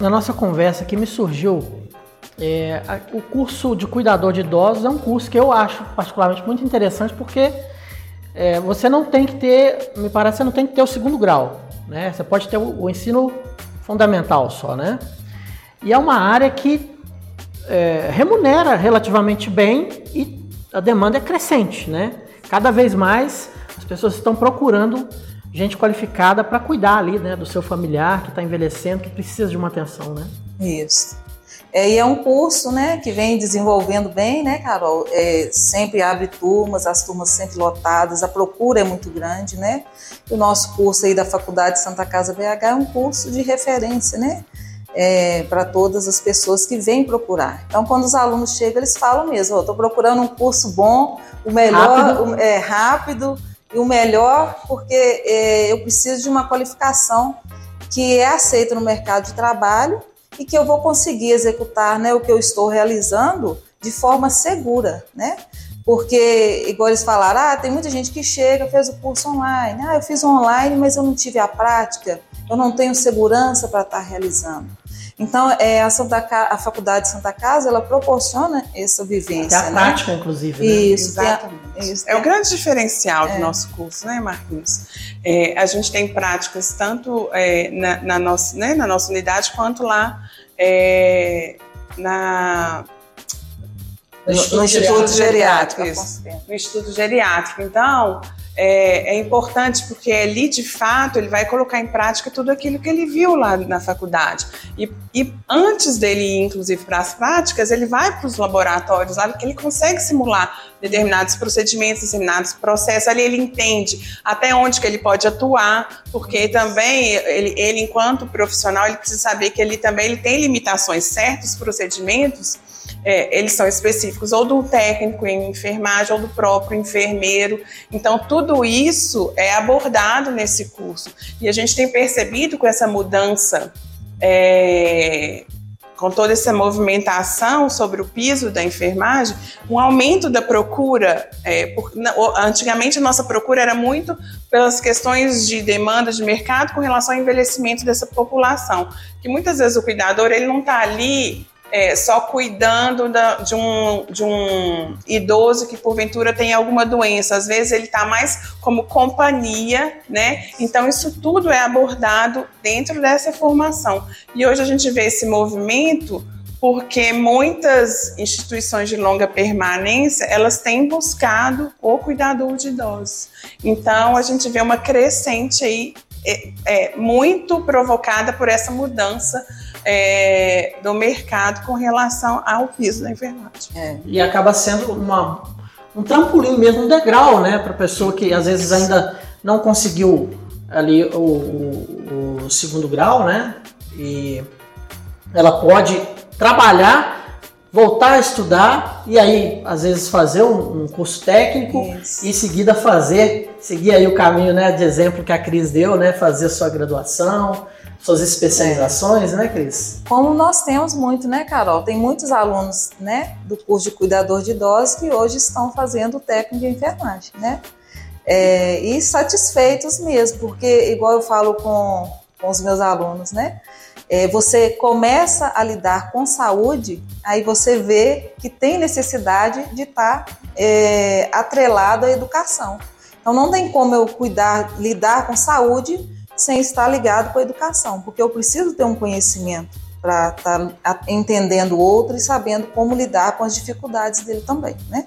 Na nossa conversa aqui me surgiu é, o curso de cuidador de idosos é um curso que eu acho particularmente muito interessante porque é, você não tem que ter, me parece, você não tem que ter o segundo grau, né? Você pode ter o, o ensino fundamental só, né? E é uma área que é, remunera relativamente bem e a demanda é crescente, né? Cada vez mais as pessoas estão procurando gente qualificada para cuidar ali, né, do seu familiar que está envelhecendo, que precisa de uma atenção, né? Isso. É, e é um curso, né, que vem desenvolvendo bem, né, Carol? É, sempre abre turmas, as turmas sempre lotadas, a procura é muito grande, né? O nosso curso aí da Faculdade Santa Casa BH é um curso de referência, né? É, para todas as pessoas que vêm procurar. Então, quando os alunos chegam, eles falam mesmo: estou procurando um curso bom, o melhor, rápido, o, é, rápido e o melhor, porque é, eu preciso de uma qualificação que é aceita no mercado de trabalho e que eu vou conseguir executar né, o que eu estou realizando de forma segura, né? Porque, igual eles falaram, ah, tem muita gente que chega, fez o curso online, ah, eu fiz online, mas eu não tive a prática, eu não tenho segurança para estar realizando. Então, é, a, Santa, a Faculdade de Santa Casa, ela proporciona essa vivência. É a né? prática, inclusive. Né? Isso, Exatamente. É, isso, é o grande diferencial é. do nosso curso, né, Marquinhos? É, a gente tem práticas tanto é, na, na, nossa, né, na nossa unidade quanto lá é, na no, no, Instituto Geriátrico. Geriátrico no Instituto Geriátrico. Então, é, é, importante porque ali, de fato, ele vai colocar em prática tudo aquilo que ele viu lá na faculdade. E, e antes dele ir, inclusive, para as práticas, ele vai para os laboratórios lá, que ele consegue simular determinados procedimentos, determinados processos. Ali ele entende até onde que ele pode atuar, porque também ele, ele enquanto profissional, ele precisa saber que ele também ele tem limitações, certos procedimentos é, eles são específicos ou do técnico em enfermagem ou do próprio enfermeiro. Então, tudo isso é abordado nesse curso. E a gente tem percebido com essa mudança, é, com toda essa movimentação sobre o piso da enfermagem, um aumento da procura. É, por, antigamente, a nossa procura era muito pelas questões de demanda de mercado com relação ao envelhecimento dessa população. Que muitas vezes o cuidador ele não está ali é, só cuidando da, de, um, de um idoso que porventura tem alguma doença. Às vezes ele está mais como companhia, né? Então isso tudo é abordado dentro dessa formação. E hoje a gente vê esse movimento porque muitas instituições de longa permanência elas têm buscado o cuidador de idosos. Então a gente vê uma crescente aí é, é, muito provocada por essa mudança é, do mercado com relação ao piso da enfermagem. É. E acaba sendo uma, um trampolim mesmo, um degrau, né, para a pessoa que às vezes ainda não conseguiu ali o, o, o, segundo grau, né, e ela pode trabalhar, voltar a estudar e aí às vezes fazer um, um curso técnico Isso. e em seguida fazer, seguir aí o caminho, né, de exemplo que a Cris deu, né, fazer sua graduação, suas especializações, é. né, Cris? Como nós temos muito, né, Carol? Tem muitos alunos, né, do curso de cuidador de idosos que hoje estão fazendo o técnico de enfermagem, né? É, e satisfeitos mesmo, porque igual eu falo com, com os meus alunos, né? É, você começa a lidar com saúde, aí você vê que tem necessidade de estar tá, é, atrelado à educação. Então não tem como eu cuidar, lidar com saúde sem estar ligado com a educação, porque eu preciso ter um conhecimento para estar tá entendendo o outro e sabendo como lidar com as dificuldades dele também, né?